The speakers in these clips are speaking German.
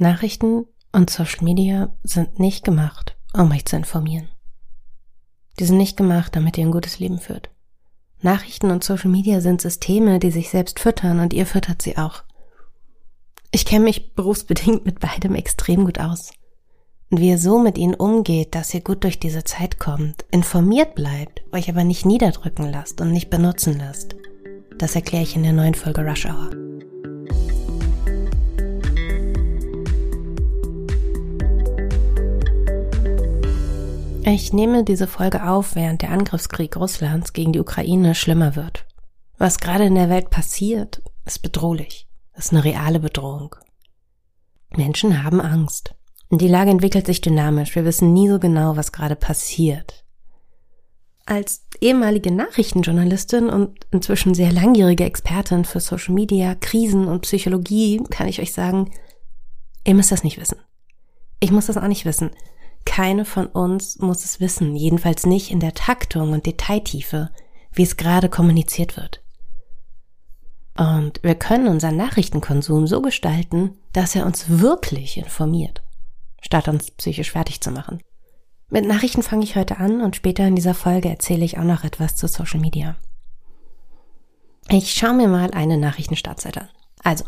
Nachrichten und Social Media sind nicht gemacht, um euch zu informieren. Die sind nicht gemacht, damit ihr ein gutes Leben führt. Nachrichten und Social Media sind Systeme, die sich selbst füttern und ihr füttert sie auch. Ich kenne mich berufsbedingt mit beidem extrem gut aus. Und wie ihr so mit ihnen umgeht, dass ihr gut durch diese Zeit kommt, informiert bleibt, euch aber nicht niederdrücken lasst und nicht benutzen lasst, das erkläre ich in der neuen Folge Rush Hour. Ich nehme diese Folge auf, während der Angriffskrieg Russlands gegen die Ukraine schlimmer wird. Was gerade in der Welt passiert, ist bedrohlich. ist eine reale Bedrohung. Menschen haben Angst. Und die Lage entwickelt sich dynamisch. Wir wissen nie so genau, was gerade passiert. Als ehemalige Nachrichtenjournalistin und inzwischen sehr langjährige Expertin für Social Media, Krisen und Psychologie kann ich euch sagen, ihr müsst das nicht wissen. Ich muss das auch nicht wissen. Keine von uns muss es wissen, jedenfalls nicht in der Taktung und Detailtiefe, wie es gerade kommuniziert wird. Und wir können unseren Nachrichtenkonsum so gestalten, dass er uns wirklich informiert, statt uns psychisch fertig zu machen. Mit Nachrichten fange ich heute an und später in dieser Folge erzähle ich auch noch etwas zu Social Media. Ich schaue mir mal eine Nachrichtenstartseite an. Also,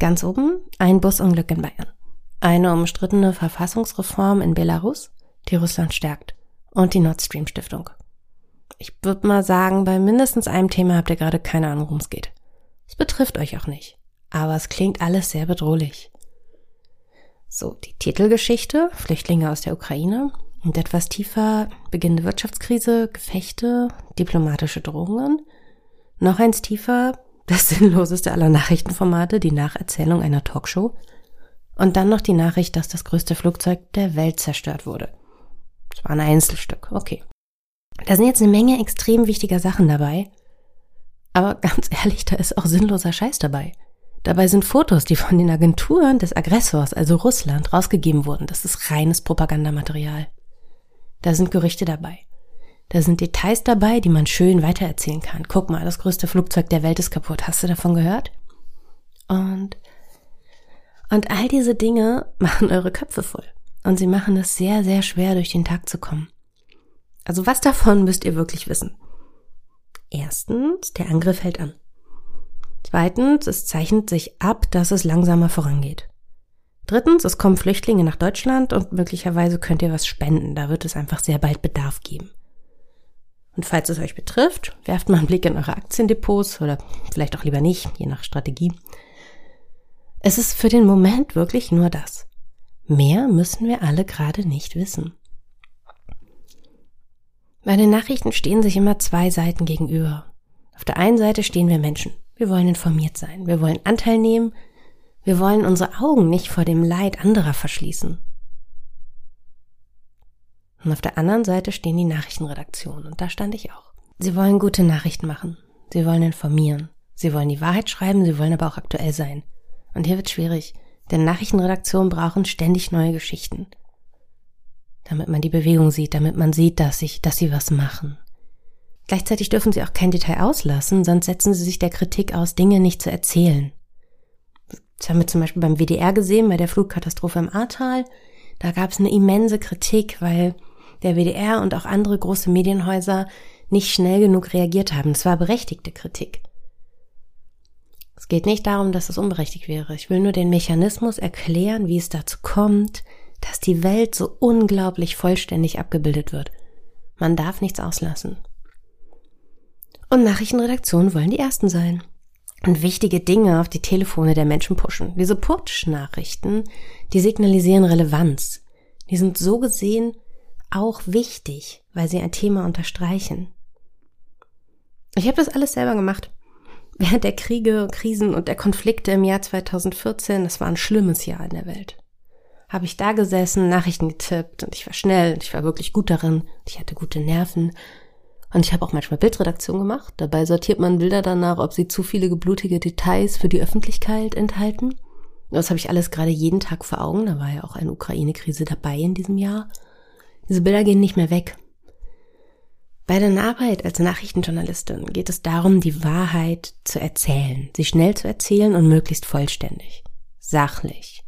ganz oben ein Busunglück in Bayern eine umstrittene Verfassungsreform in Belarus, die Russland stärkt, und die Nord Stream Stiftung. Ich würde mal sagen, bei mindestens einem Thema habt ihr gerade keine Ahnung, worum es geht. Es betrifft euch auch nicht, aber es klingt alles sehr bedrohlich. So, die Titelgeschichte, Flüchtlinge aus der Ukraine und etwas tiefer beginnende Wirtschaftskrise, Gefechte, diplomatische Drohungen. Noch eins tiefer, das sinnloseste aller Nachrichtenformate, die Nacherzählung einer Talkshow – und dann noch die Nachricht, dass das größte Flugzeug der Welt zerstört wurde. Das war ein Einzelstück, okay. Da sind jetzt eine Menge extrem wichtiger Sachen dabei. Aber ganz ehrlich, da ist auch sinnloser Scheiß dabei. Dabei sind Fotos, die von den Agenturen des Aggressors, also Russland, rausgegeben wurden. Das ist reines Propagandamaterial. Da sind Gerüchte dabei. Da sind Details dabei, die man schön weitererzählen kann. Guck mal, das größte Flugzeug der Welt ist kaputt. Hast du davon gehört? Und und all diese Dinge machen eure Köpfe voll. Und sie machen es sehr, sehr schwer, durch den Tag zu kommen. Also was davon müsst ihr wirklich wissen? Erstens, der Angriff hält an. Zweitens, es zeichnet sich ab, dass es langsamer vorangeht. Drittens, es kommen Flüchtlinge nach Deutschland und möglicherweise könnt ihr was spenden. Da wird es einfach sehr bald Bedarf geben. Und falls es euch betrifft, werft mal einen Blick in eure Aktiendepots oder vielleicht auch lieber nicht, je nach Strategie. Es ist für den Moment wirklich nur das. Mehr müssen wir alle gerade nicht wissen. Bei den Nachrichten stehen sich immer zwei Seiten gegenüber. Auf der einen Seite stehen wir Menschen. Wir wollen informiert sein. Wir wollen Anteil nehmen. Wir wollen unsere Augen nicht vor dem Leid anderer verschließen. Und auf der anderen Seite stehen die Nachrichtenredaktionen. Und da stand ich auch. Sie wollen gute Nachrichten machen. Sie wollen informieren. Sie wollen die Wahrheit schreiben. Sie wollen aber auch aktuell sein. Und hier wird schwierig, denn Nachrichtenredaktionen brauchen ständig neue Geschichten. Damit man die Bewegung sieht, damit man sieht, dass, ich, dass sie was machen. Gleichzeitig dürfen sie auch kein Detail auslassen, sonst setzen sie sich der Kritik aus, Dinge nicht zu erzählen. Das haben wir zum Beispiel beim WDR gesehen, bei der Flugkatastrophe im Ahrtal. Da gab es eine immense Kritik, weil der WDR und auch andere große Medienhäuser nicht schnell genug reagiert haben. Es war berechtigte Kritik. Es geht nicht darum, dass es unberechtigt wäre. Ich will nur den Mechanismus erklären, wie es dazu kommt, dass die Welt so unglaublich vollständig abgebildet wird. Man darf nichts auslassen. Und Nachrichtenredaktionen wollen die Ersten sein. Und wichtige Dinge auf die Telefone der Menschen pushen. Diese Putsch-Nachrichten, die signalisieren Relevanz. Die sind so gesehen auch wichtig, weil sie ein Thema unterstreichen. Ich habe das alles selber gemacht. Während der Kriege, Krisen und der Konflikte im Jahr 2014, das war ein schlimmes Jahr in der Welt, habe ich da gesessen, Nachrichten getippt und ich war schnell und ich war wirklich gut darin. Ich hatte gute Nerven und ich habe auch manchmal Bildredaktion gemacht. Dabei sortiert man Bilder danach, ob sie zu viele geblutige Details für die Öffentlichkeit enthalten. Das habe ich alles gerade jeden Tag vor Augen. Da war ja auch eine Ukraine-Krise dabei in diesem Jahr. Diese Bilder gehen nicht mehr weg. Bei deiner Arbeit als Nachrichtenjournalistin geht es darum, die Wahrheit zu erzählen, sie schnell zu erzählen und möglichst vollständig, sachlich,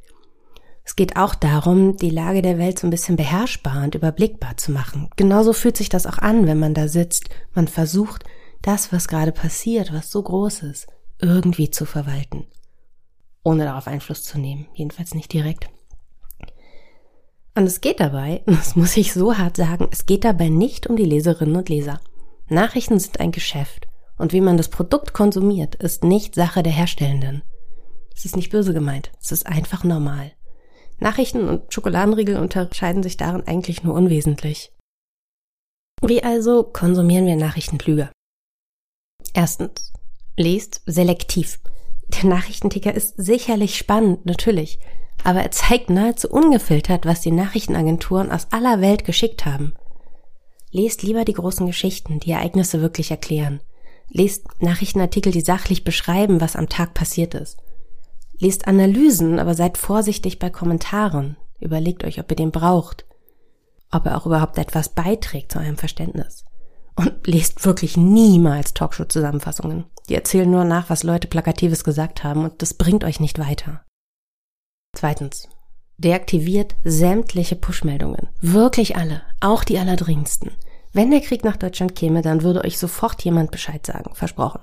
Es geht auch darum, die Lage der Welt so ein bisschen beherrschbar und überblickbar zu machen. Genauso fühlt sich das auch an, wenn man da sitzt. Man versucht, das, was gerade passiert, was so groß ist, irgendwie zu verwalten. Ohne darauf Einfluss zu nehmen. Jedenfalls nicht direkt. Und es geht dabei, das muss ich so hart sagen, es geht dabei nicht um die Leserinnen und Leser. Nachrichten sind ein Geschäft. Und wie man das Produkt konsumiert, ist nicht Sache der Herstellenden. Es ist nicht böse gemeint, es ist einfach normal. Nachrichten und Schokoladenriegel unterscheiden sich darin eigentlich nur unwesentlich. Wie also konsumieren wir Nachrichten klüger? Erstens, lest selektiv. Der Nachrichtenticker ist sicherlich spannend, natürlich, aber er zeigt nahezu ungefiltert, was die Nachrichtenagenturen aus aller Welt geschickt haben. Lest lieber die großen Geschichten, die Ereignisse wirklich erklären. Lest Nachrichtenartikel, die sachlich beschreiben, was am Tag passiert ist. Lest Analysen, aber seid vorsichtig bei Kommentaren. Überlegt euch, ob ihr den braucht. Ob er auch überhaupt etwas beiträgt zu eurem Verständnis. Und lest wirklich niemals Talkshow-Zusammenfassungen. Die erzählen nur nach, was Leute Plakatives gesagt haben und das bringt euch nicht weiter. Zweitens. Deaktiviert sämtliche Push-Meldungen. Wirklich alle. Auch die allerdringendsten. Wenn der Krieg nach Deutschland käme, dann würde euch sofort jemand Bescheid sagen. Versprochen.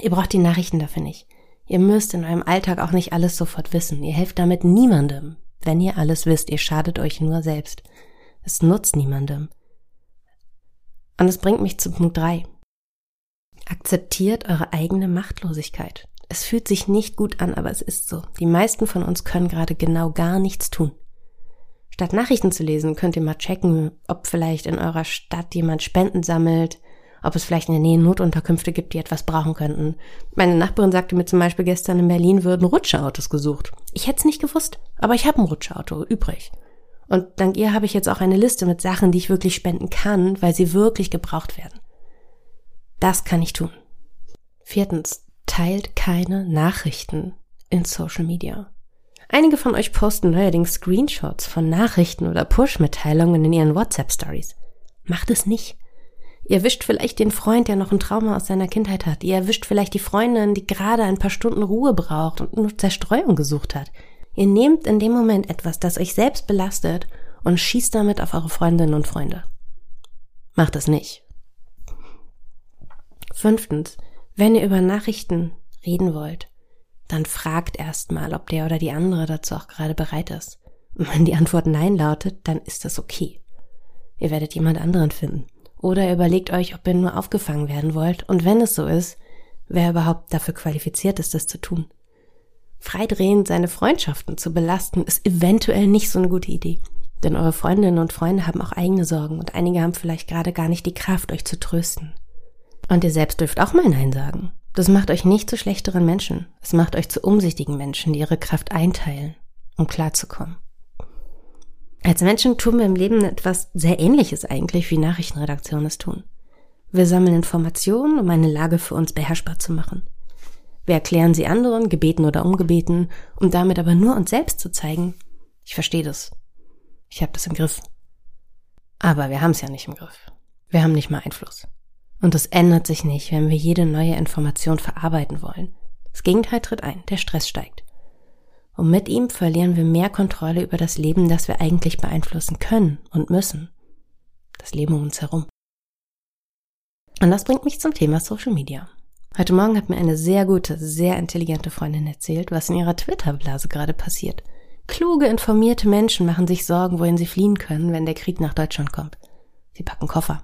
Ihr braucht die Nachrichten dafür nicht. Ihr müsst in eurem Alltag auch nicht alles sofort wissen. Ihr helft damit niemandem. Wenn ihr alles wisst, ihr schadet euch nur selbst. Es nutzt niemandem. Und es bringt mich zu Punkt drei. Akzeptiert eure eigene Machtlosigkeit. Es fühlt sich nicht gut an, aber es ist so. Die meisten von uns können gerade genau gar nichts tun. Statt Nachrichten zu lesen, könnt ihr mal checken, ob vielleicht in eurer Stadt jemand Spenden sammelt, ob es vielleicht in der Nähe Notunterkünfte gibt, die etwas brauchen könnten. Meine Nachbarin sagte mir zum Beispiel gestern in Berlin würden Rutscheautos gesucht. Ich hätte es nicht gewusst, aber ich habe ein Rutscheauto übrig. Und dank ihr habe ich jetzt auch eine Liste mit Sachen, die ich wirklich spenden kann, weil sie wirklich gebraucht werden. Das kann ich tun. Viertens, teilt keine Nachrichten in Social Media. Einige von euch posten neuerdings Screenshots von Nachrichten oder Push-Mitteilungen in ihren WhatsApp-Stories. Macht es nicht. Ihr erwischt vielleicht den Freund, der noch ein Trauma aus seiner Kindheit hat. Ihr erwischt vielleicht die Freundin, die gerade ein paar Stunden Ruhe braucht und nur Zerstreuung gesucht hat. Ihr nehmt in dem Moment etwas, das euch selbst belastet und schießt damit auf eure Freundinnen und Freunde. Macht es nicht. Fünftens, wenn ihr über Nachrichten reden wollt, dann fragt erstmal, ob der oder die andere dazu auch gerade bereit ist. Und wenn die Antwort Nein lautet, dann ist das okay. Ihr werdet jemand anderen finden. Oder überlegt euch, ob ihr nur aufgefangen werden wollt und wenn es so ist, wer überhaupt dafür qualifiziert ist, das zu tun. Freidrehend seine Freundschaften zu belasten, ist eventuell nicht so eine gute Idee. Denn eure Freundinnen und Freunde haben auch eigene Sorgen und einige haben vielleicht gerade gar nicht die Kraft, euch zu trösten. Und ihr selbst dürft auch mal Nein sagen. Das macht euch nicht zu schlechteren Menschen. Es macht euch zu umsichtigen Menschen, die ihre Kraft einteilen, um klarzukommen. Als Menschen tun wir im Leben etwas sehr Ähnliches eigentlich, wie Nachrichtenredaktionen es tun. Wir sammeln Informationen, um eine Lage für uns beherrschbar zu machen. Wir erklären sie anderen, gebeten oder ungebeten, um damit aber nur uns selbst zu zeigen, ich verstehe das. Ich habe das im Griff. Aber wir haben es ja nicht im Griff. Wir haben nicht mal Einfluss. Und es ändert sich nicht, wenn wir jede neue Information verarbeiten wollen. Das Gegenteil tritt ein, der Stress steigt. Und mit ihm verlieren wir mehr Kontrolle über das Leben, das wir eigentlich beeinflussen können und müssen. Das Leben um uns herum. Und das bringt mich zum Thema Social Media. Heute Morgen hat mir eine sehr gute, sehr intelligente Freundin erzählt, was in ihrer Twitter-Blase gerade passiert. Kluge, informierte Menschen machen sich Sorgen, wohin sie fliehen können, wenn der Krieg nach Deutschland kommt. Sie packen Koffer.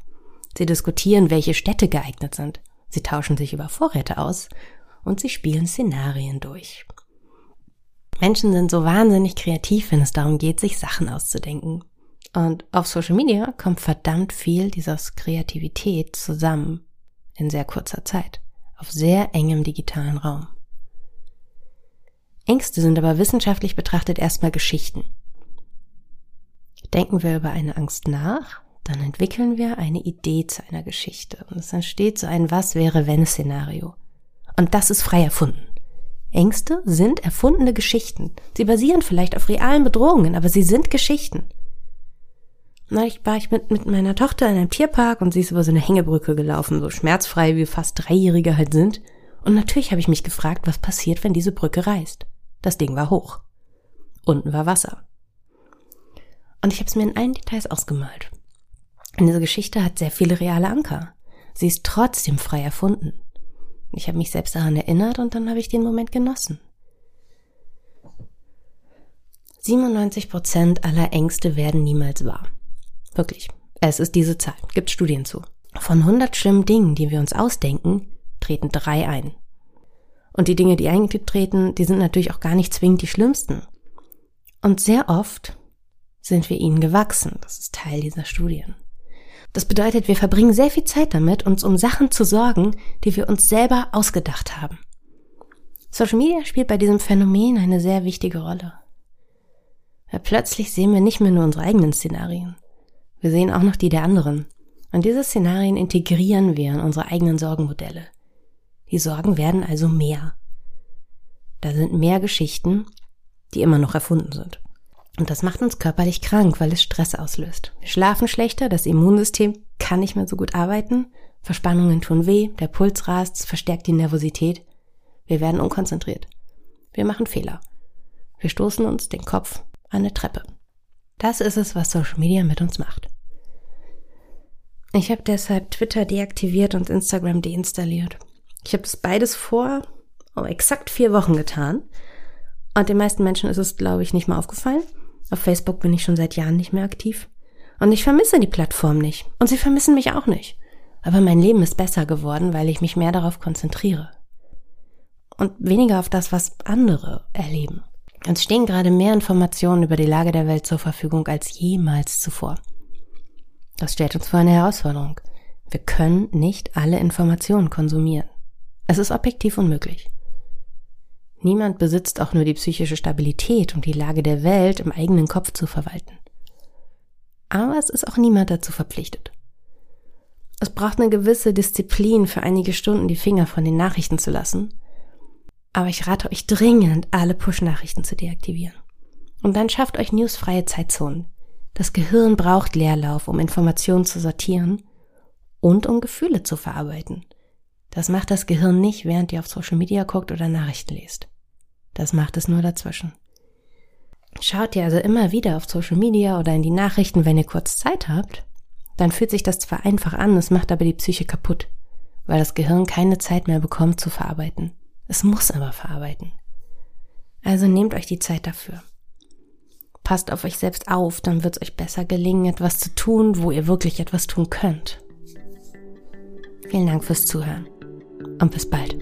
Sie diskutieren, welche Städte geeignet sind. Sie tauschen sich über Vorräte aus und sie spielen Szenarien durch. Menschen sind so wahnsinnig kreativ, wenn es darum geht, sich Sachen auszudenken. Und auf Social Media kommt verdammt viel dieser Kreativität zusammen in sehr kurzer Zeit, auf sehr engem digitalen Raum. Ängste sind aber wissenschaftlich betrachtet erstmal Geschichten. Denken wir über eine Angst nach, dann entwickeln wir eine Idee zu einer Geschichte und es entsteht so ein Was wäre wenn Szenario. Und das ist frei erfunden. Ängste sind erfundene Geschichten. Sie basieren vielleicht auf realen Bedrohungen, aber sie sind Geschichten. Neulich war ich mit, mit meiner Tochter in einem Tierpark und sie ist über so eine Hängebrücke gelaufen, so schmerzfrei wie fast Dreijährige halt sind. Und natürlich habe ich mich gefragt, was passiert, wenn diese Brücke reißt. Das Ding war hoch. unten war Wasser. Und ich habe es mir in allen Details ausgemalt. Und diese Geschichte hat sehr viele reale Anker. Sie ist trotzdem frei erfunden. Ich habe mich selbst daran erinnert und dann habe ich den Moment genossen. 97 Prozent aller Ängste werden niemals wahr. Wirklich. Es ist diese Zahl. Gibt Studien zu. Von 100 schlimmen Dingen, die wir uns ausdenken, treten drei ein. Und die Dinge, die eingetreten, die sind natürlich auch gar nicht zwingend die schlimmsten. Und sehr oft sind wir ihnen gewachsen. Das ist Teil dieser Studien. Das bedeutet, wir verbringen sehr viel Zeit damit, uns um Sachen zu sorgen, die wir uns selber ausgedacht haben. Social Media spielt bei diesem Phänomen eine sehr wichtige Rolle. Weil plötzlich sehen wir nicht mehr nur unsere eigenen Szenarien. Wir sehen auch noch die der anderen. Und diese Szenarien integrieren wir in unsere eigenen Sorgenmodelle. Die Sorgen werden also mehr. Da sind mehr Geschichten, die immer noch erfunden sind. Und das macht uns körperlich krank, weil es Stress auslöst. Wir schlafen schlechter, das Immunsystem kann nicht mehr so gut arbeiten, Verspannungen tun weh, der Puls rast, verstärkt die Nervosität. Wir werden unkonzentriert. Wir machen Fehler. Wir stoßen uns den Kopf an eine Treppe. Das ist es, was Social Media mit uns macht. Ich habe deshalb Twitter deaktiviert und Instagram deinstalliert. Ich habe das beides vor oh, exakt vier Wochen getan. Und den meisten Menschen ist es, glaube ich, nicht mal aufgefallen. Auf Facebook bin ich schon seit Jahren nicht mehr aktiv. Und ich vermisse die Plattform nicht. Und sie vermissen mich auch nicht. Aber mein Leben ist besser geworden, weil ich mich mehr darauf konzentriere. Und weniger auf das, was andere erleben. Uns stehen gerade mehr Informationen über die Lage der Welt zur Verfügung als jemals zuvor. Das stellt uns vor eine Herausforderung. Wir können nicht alle Informationen konsumieren. Es ist objektiv unmöglich. Niemand besitzt auch nur die psychische Stabilität und die Lage der Welt im eigenen Kopf zu verwalten. Aber es ist auch niemand dazu verpflichtet. Es braucht eine gewisse Disziplin, für einige Stunden die Finger von den Nachrichten zu lassen. Aber ich rate euch dringend, alle Push-Nachrichten zu deaktivieren. Und dann schafft euch newsfreie Zeitzonen. Das Gehirn braucht Leerlauf, um Informationen zu sortieren und um Gefühle zu verarbeiten. Das macht das Gehirn nicht, während ihr auf Social Media guckt oder Nachrichten lest. Das macht es nur dazwischen. Schaut ihr also immer wieder auf Social Media oder in die Nachrichten, wenn ihr kurz Zeit habt, dann fühlt sich das zwar einfach an, es macht aber die Psyche kaputt, weil das Gehirn keine Zeit mehr bekommt zu verarbeiten. Es muss aber verarbeiten. Also nehmt euch die Zeit dafür. Passt auf euch selbst auf, dann wird es euch besser gelingen, etwas zu tun, wo ihr wirklich etwas tun könnt. Vielen Dank fürs Zuhören und bis bald.